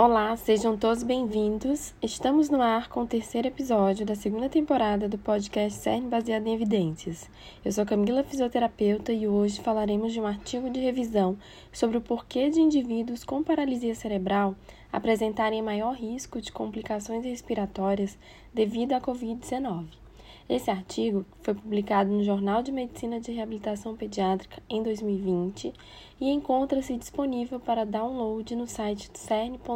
Olá, sejam todos bem-vindos. Estamos no ar com o terceiro episódio da segunda temporada do podcast CERN baseado em evidências. Eu sou Camila, fisioterapeuta, e hoje falaremos de um artigo de revisão sobre o porquê de indivíduos com paralisia cerebral apresentarem maior risco de complicações respiratórias devido à Covid-19. Esse artigo foi publicado no Jornal de Medicina de Reabilitação Pediátrica em 2020 e encontra-se disponível para download no site cern.fst.br.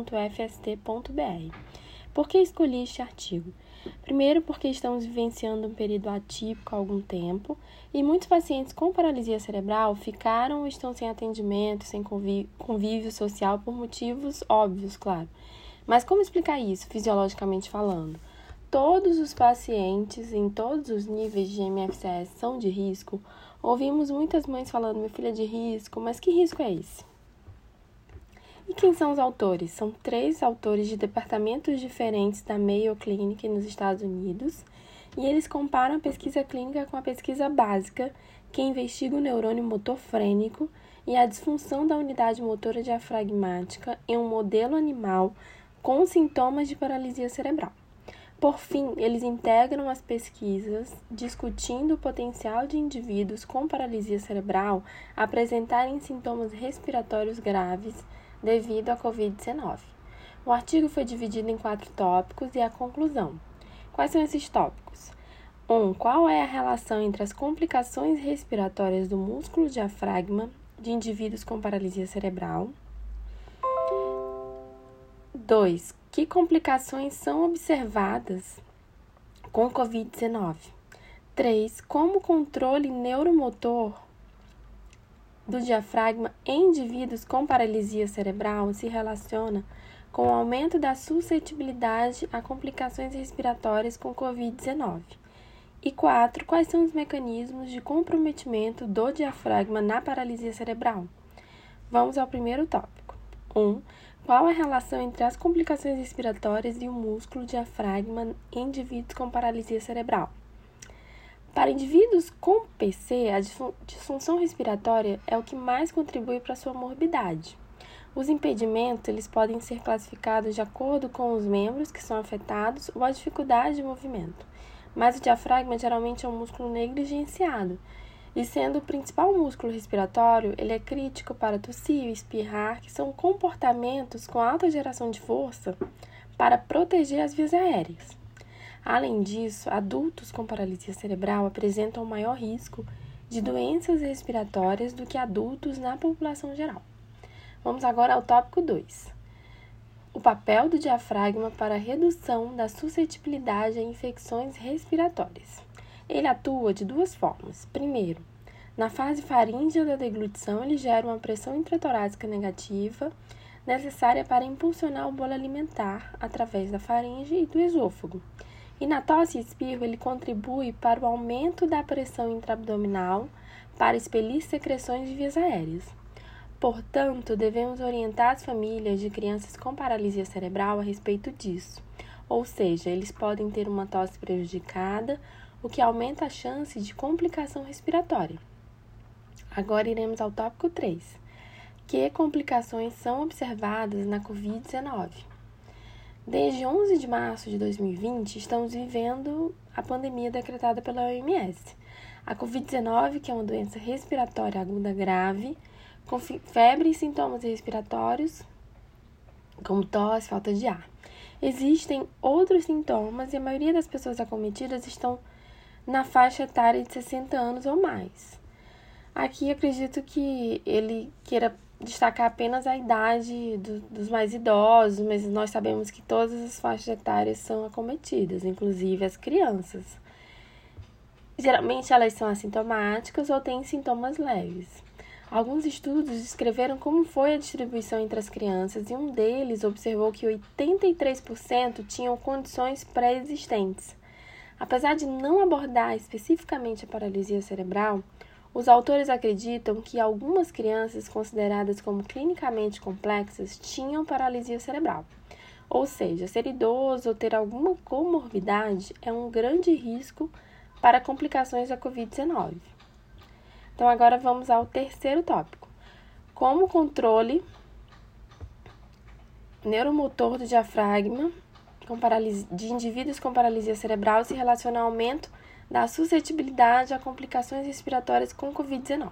Por que escolhi este artigo? Primeiro, porque estamos vivenciando um período atípico há algum tempo e muitos pacientes com paralisia cerebral ficaram ou estão sem atendimento, sem convívio social por motivos óbvios, claro. Mas como explicar isso, fisiologicamente falando? Todos os pacientes em todos os níveis de MFCS são de risco, ouvimos muitas mães falando: minha filha é de risco, mas que risco é esse? E quem são os autores? São três autores de departamentos diferentes da Mayo Clinic nos Estados Unidos, e eles comparam a pesquisa clínica com a pesquisa básica, que investiga o neurônio motor frênico e a disfunção da unidade motora diafragmática em um modelo animal com sintomas de paralisia cerebral. Por fim, eles integram as pesquisas discutindo o potencial de indivíduos com paralisia cerebral apresentarem sintomas respiratórios graves devido à Covid-19. O artigo foi dividido em quatro tópicos e a conclusão. Quais são esses tópicos? 1. Um, qual é a relação entre as complicações respiratórias do músculo diafragma de indivíduos com paralisia cerebral? 2. Que complicações são observadas com Covid-19? 3. Como o controle neuromotor do diafragma em indivíduos com paralisia cerebral se relaciona com o aumento da suscetibilidade a complicações respiratórias com Covid-19. E 4. Quais são os mecanismos de comprometimento do diafragma na paralisia cerebral? Vamos ao primeiro tópico. 1. Um, qual a relação entre as complicações respiratórias e o músculo diafragma em indivíduos com paralisia cerebral? Para indivíduos com PC, a disfunção respiratória é o que mais contribui para sua morbidade. Os impedimentos eles podem ser classificados de acordo com os membros que são afetados ou a dificuldade de movimento, mas o diafragma geralmente é um músculo negligenciado, e sendo o principal músculo respiratório, ele é crítico para tossir e espirrar, que são comportamentos com alta geração de força para proteger as vias aéreas. Além disso, adultos com paralisia cerebral apresentam maior risco de doenças respiratórias do que adultos na população geral. Vamos agora ao tópico 2. O papel do diafragma para a redução da suscetibilidade a infecções respiratórias. Ele atua de duas formas. Primeiro, na fase faríngea da deglutição, ele gera uma pressão intratorácica negativa necessária para impulsionar o bolo alimentar através da faringe e do esôfago. E na tosse e espirro, ele contribui para o aumento da pressão intraabdominal para expelir secreções de vias aéreas. Portanto, devemos orientar as famílias de crianças com paralisia cerebral a respeito disso. Ou seja, eles podem ter uma tosse prejudicada o que aumenta a chance de complicação respiratória. Agora iremos ao tópico 3. Que complicações são observadas na Covid-19? Desde 11 de março de 2020, estamos vivendo a pandemia decretada pela OMS. A Covid-19, que é uma doença respiratória aguda grave, com febre e sintomas respiratórios, como tosse, falta de ar. Existem outros sintomas e a maioria das pessoas acometidas estão na faixa etária de 60 anos ou mais. Aqui acredito que ele queira destacar apenas a idade do, dos mais idosos, mas nós sabemos que todas as faixas etárias são acometidas, inclusive as crianças. Geralmente elas são assintomáticas ou têm sintomas leves. Alguns estudos descreveram como foi a distribuição entre as crianças e um deles observou que 83% tinham condições pré-existentes Apesar de não abordar especificamente a paralisia cerebral, os autores acreditam que algumas crianças consideradas como clinicamente complexas tinham paralisia cerebral. Ou seja, ser idoso ou ter alguma comorbidade é um grande risco para complicações da Covid-19. Então, agora vamos ao terceiro tópico: como controle neuromotor do diafragma de indivíduos com paralisia cerebral se relaciona ao aumento da suscetibilidade a complicações respiratórias com Covid-19.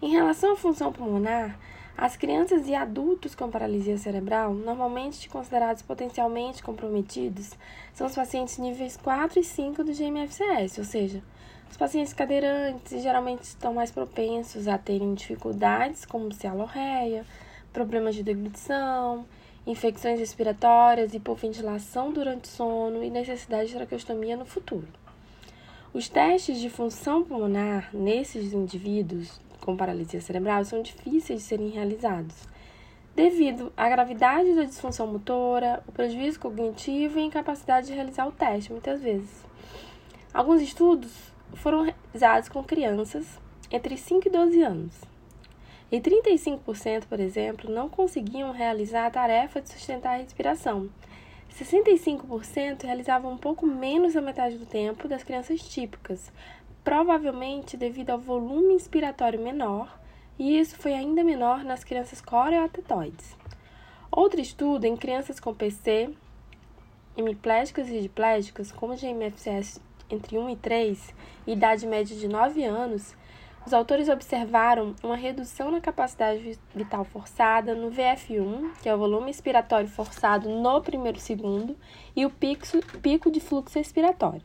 Em relação à função pulmonar, as crianças e adultos com paralisia cerebral, normalmente considerados potencialmente comprometidos, são os pacientes níveis 4 e 5 do GMFCS, ou seja, os pacientes cadeirantes geralmente estão mais propensos a terem dificuldades como cialorreia, problemas de deglutição, infecções respiratórias, hipoventilação durante sono e necessidade de traqueostomia no futuro. Os testes de função pulmonar nesses indivíduos com paralisia cerebral são difíceis de serem realizados, devido à gravidade da disfunção motora, o prejuízo cognitivo e a incapacidade de realizar o teste, muitas vezes. Alguns estudos foram realizados com crianças entre 5 e 12 anos. E 35%, por exemplo, não conseguiam realizar a tarefa de sustentar a respiração. 65% realizavam um pouco menos da metade do tempo das crianças típicas, provavelmente devido ao volume inspiratório menor, e isso foi ainda menor nas crianças coreoatetoides. Outro estudo em crianças com PC, hemiplégicas e diplégicas, como GMFCS entre 1 e 3, e idade média de 9 anos, os autores observaram uma redução na capacidade vital forçada no VF1, que é o volume expiratório forçado no primeiro segundo, e o pico, de fluxo expiratório.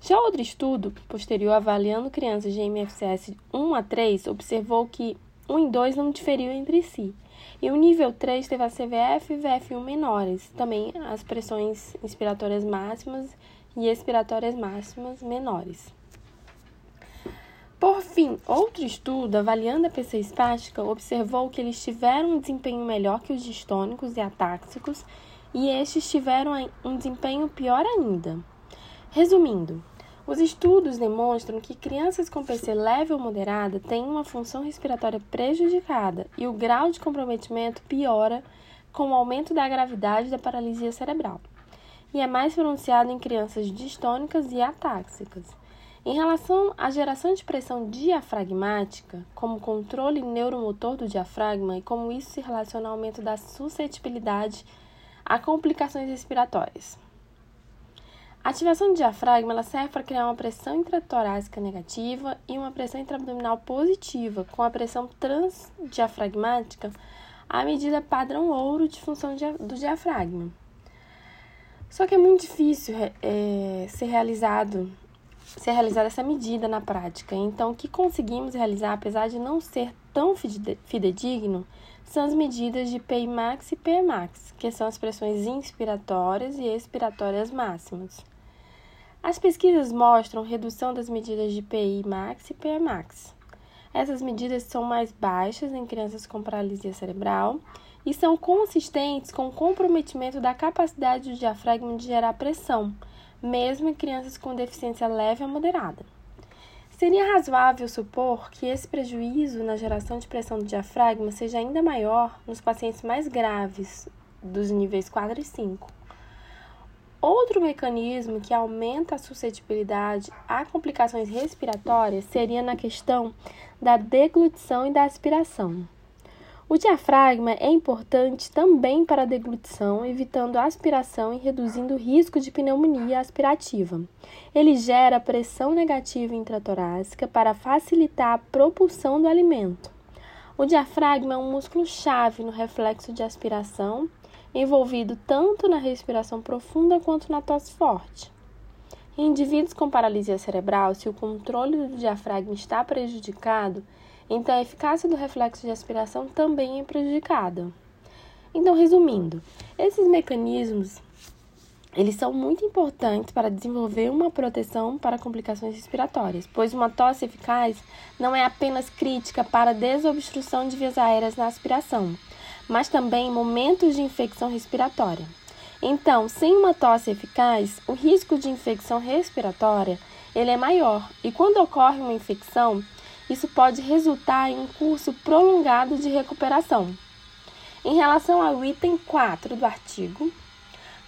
Já outro estudo, posterior avaliando crianças de MFCS 1 a 3, observou que 1 e 2 não diferiam entre si. E o nível 3 teve a CVF e VF1 menores, também as pressões inspiratórias máximas e expiratórias máximas menores. Por fim, outro estudo avaliando a PC espástica observou que eles tiveram um desempenho melhor que os distônicos e atáxicos e estes tiveram um desempenho pior ainda. Resumindo, os estudos demonstram que crianças com PC leve ou moderada têm uma função respiratória prejudicada e o grau de comprometimento piora com o aumento da gravidade da paralisia cerebral, e é mais pronunciado em crianças distônicas e atáxicas. Em relação à geração de pressão diafragmática, como controle neuromotor do diafragma e como isso se relaciona ao aumento da suscetibilidade a complicações respiratórias. A ativação do diafragma ela serve para criar uma pressão intratorácica negativa e uma pressão intraabdominal positiva, com a pressão transdiafragmática à medida padrão ouro de função do diafragma. Só que é muito difícil é, ser realizado ser realizada essa medida na prática. Então, o que conseguimos realizar, apesar de não ser tão fidedigno, são as medidas de Pmax e Pmax, que são as pressões inspiratórias e expiratórias máximas. As pesquisas mostram redução das medidas de PI max e Pmax. Essas medidas são mais baixas em crianças com paralisia cerebral e são consistentes com o comprometimento da capacidade do diafragma de gerar pressão, mesmo em crianças com deficiência leve a moderada. Seria razoável supor que esse prejuízo na geração de pressão do diafragma seja ainda maior nos pacientes mais graves, dos níveis 4 e 5. Outro mecanismo que aumenta a suscetibilidade a complicações respiratórias seria na questão da deglutição e da aspiração. O diafragma é importante também para a deglutição, evitando a aspiração e reduzindo o risco de pneumonia aspirativa. Ele gera pressão negativa intratorácica para facilitar a propulsão do alimento. O diafragma é um músculo-chave no reflexo de aspiração envolvido tanto na respiração profunda quanto na tosse forte. Em indivíduos com paralisia cerebral, se o controle do diafragma está prejudicado, então a eficácia do reflexo de aspiração também é prejudicada. Então, resumindo, esses mecanismos eles são muito importantes para desenvolver uma proteção para complicações respiratórias, pois uma tosse eficaz não é apenas crítica para desobstrução de vias aéreas na aspiração, mas também momentos de infecção respiratória. Então, sem uma tosse eficaz, o risco de infecção respiratória ele é maior e quando ocorre uma infecção, isso pode resultar em um curso prolongado de recuperação. Em relação ao item 4 do artigo,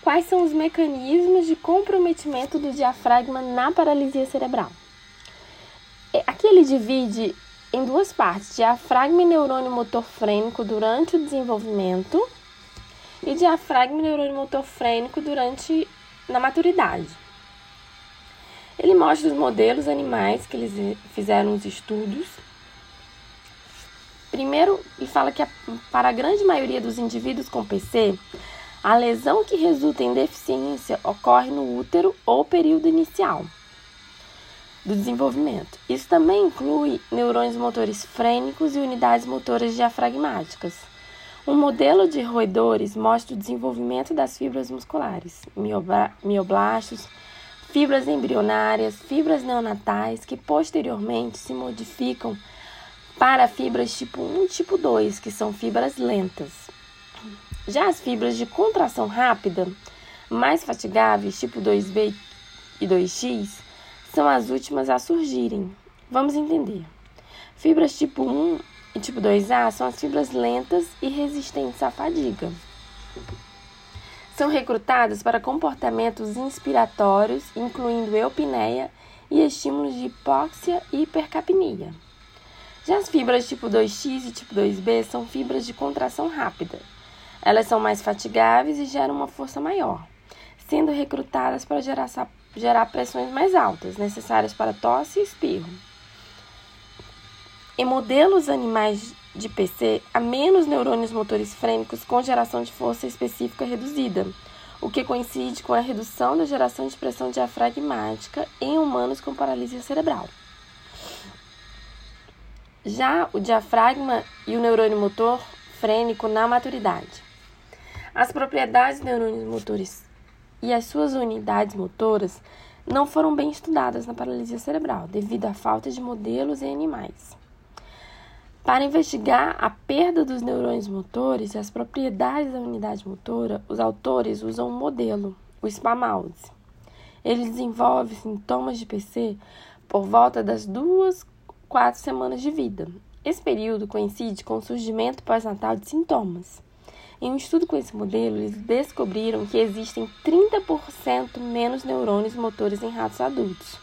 quais são os mecanismos de comprometimento do diafragma na paralisia cerebral? Aqui ele divide em duas partes: diafragma e neurônio motor frênico durante o desenvolvimento e diafragma e neurônio motor frênico durante na maturidade. Ele mostra os modelos animais que eles fizeram os estudos. Primeiro, ele fala que para a grande maioria dos indivíduos com PC, a lesão que resulta em deficiência ocorre no útero ou período inicial do desenvolvimento. Isso também inclui neurônios motores frênicos e unidades motoras diafragmáticas. Um modelo de roedores mostra o desenvolvimento das fibras musculares, mioblastos, fibras embrionárias, fibras neonatais, que posteriormente se modificam para fibras tipo 1 e tipo 2, que são fibras lentas. Já as fibras de contração rápida, mais fatigáveis, tipo 2B e 2X, são as últimas a surgirem. Vamos entender. Fibras tipo 1 e tipo 2A são as fibras lentas e resistentes à fadiga. São recrutadas para comportamentos inspiratórios, incluindo eupneia e estímulos de hipóxia e hipercapnia. Já as fibras tipo 2X e tipo 2B são fibras de contração rápida. Elas são mais fatigáveis e geram uma força maior, sendo recrutadas para gerar gerar pressões mais altas, necessárias para tosse e espirro. Em modelos animais de PC, há menos neurônios motores frênicos com geração de força específica reduzida, o que coincide com a redução da geração de pressão diafragmática em humanos com paralisia cerebral. Já o diafragma e o neurônio motor frênico na maturidade. As propriedades dos neurônios motores e as suas unidades motoras não foram bem estudadas na paralisia cerebral, devido à falta de modelos em animais. Para investigar a perda dos neurônios motores e as propriedades da unidade motora, os autores usam um modelo, o SPA-MAUSE. Ele desenvolve sintomas de PC por volta das duas, quatro semanas de vida. Esse período coincide com o surgimento pós-natal de sintomas. Em um estudo com esse modelo, eles descobriram que existem 30% menos neurônios motores em ratos adultos.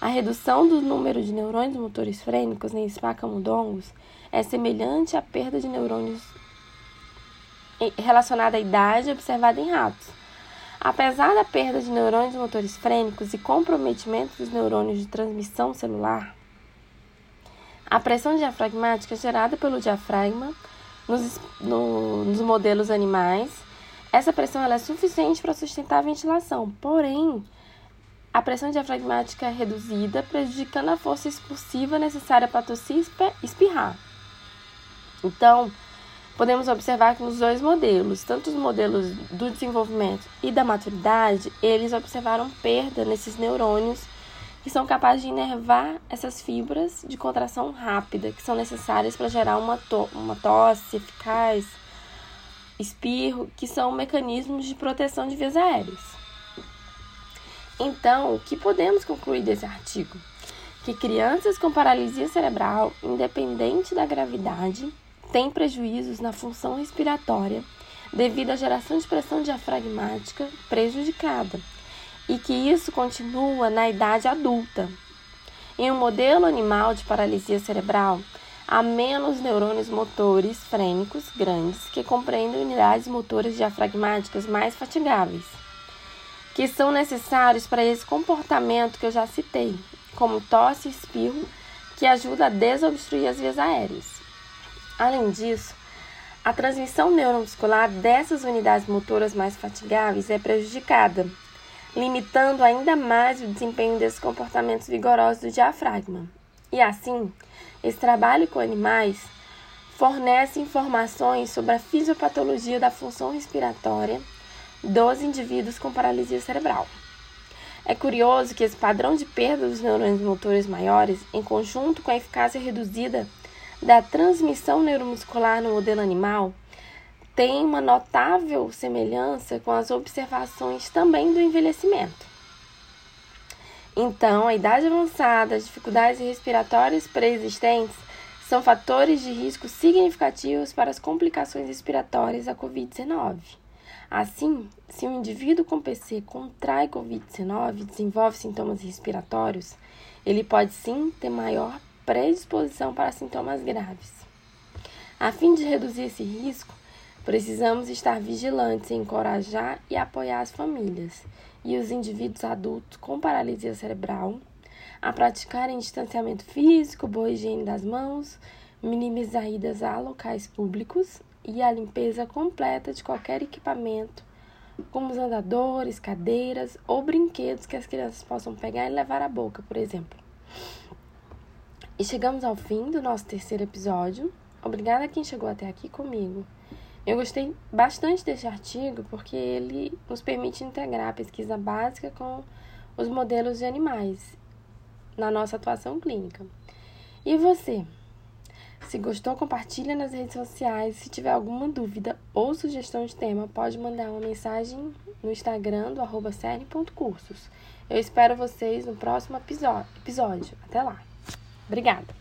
A redução do número de neurônios motores frênicos em espacamudongos é semelhante à perda de neurônios relacionada à idade observada em ratos. Apesar da perda de neurônios motores frênicos e comprometimento dos neurônios de transmissão celular, a pressão diafragmática gerada pelo diafragma nos, no, nos modelos animais, essa pressão é suficiente para sustentar a ventilação, porém, a pressão diafragmática é reduzida, prejudicando a força expulsiva necessária para tossir e espirrar. Então, podemos observar que nos dois modelos, tanto os modelos do desenvolvimento e da maturidade, eles observaram perda nesses neurônios que são capazes de inervar essas fibras de contração rápida que são necessárias para gerar uma, to uma tosse eficaz, espirro, que são mecanismos de proteção de vias aéreas. Então, o que podemos concluir desse artigo? Que crianças com paralisia cerebral, independente da gravidade, têm prejuízos na função respiratória devido à geração de pressão diafragmática prejudicada e que isso continua na idade adulta. Em um modelo animal de paralisia cerebral, há menos neurônios motores frênicos grandes que compreendem unidades motoras diafragmáticas mais fatigáveis, que são necessários para esse comportamento que eu já citei, como tosse e espirro, que ajuda a desobstruir as vias aéreas. Além disso, a transmissão neuromuscular dessas unidades motoras mais fatigáveis é prejudicada limitando ainda mais o desempenho desses comportamentos vigorosos do diafragma. E assim, esse trabalho com animais fornece informações sobre a fisiopatologia da função respiratória dos indivíduos com paralisia cerebral. É curioso que esse padrão de perda dos neurônios motores maiores, em conjunto com a eficácia reduzida da transmissão neuromuscular no modelo animal, tem uma notável semelhança com as observações também do envelhecimento. Então, a idade avançada, as dificuldades respiratórias pré-existentes são fatores de risco significativos para as complicações respiratórias da Covid-19. Assim, se um indivíduo com PC contrai Covid-19 e desenvolve sintomas respiratórios, ele pode sim ter maior predisposição para sintomas graves. A fim de reduzir esse risco, Precisamos estar vigilantes em encorajar e apoiar as famílias e os indivíduos adultos com paralisia cerebral a praticarem distanciamento físico, boa higiene das mãos, minimizar idas a locais públicos e a limpeza completa de qualquer equipamento, como os andadores, cadeiras ou brinquedos que as crianças possam pegar e levar à boca, por exemplo. E chegamos ao fim do nosso terceiro episódio. Obrigada a quem chegou até aqui comigo. Eu gostei bastante desse artigo porque ele nos permite integrar a pesquisa básica com os modelos de animais na nossa atuação clínica. E você? Se gostou, compartilha nas redes sociais. Se tiver alguma dúvida ou sugestão de tema, pode mandar uma mensagem no Instagram do arroba Eu espero vocês no próximo episódio. Até lá. Obrigada!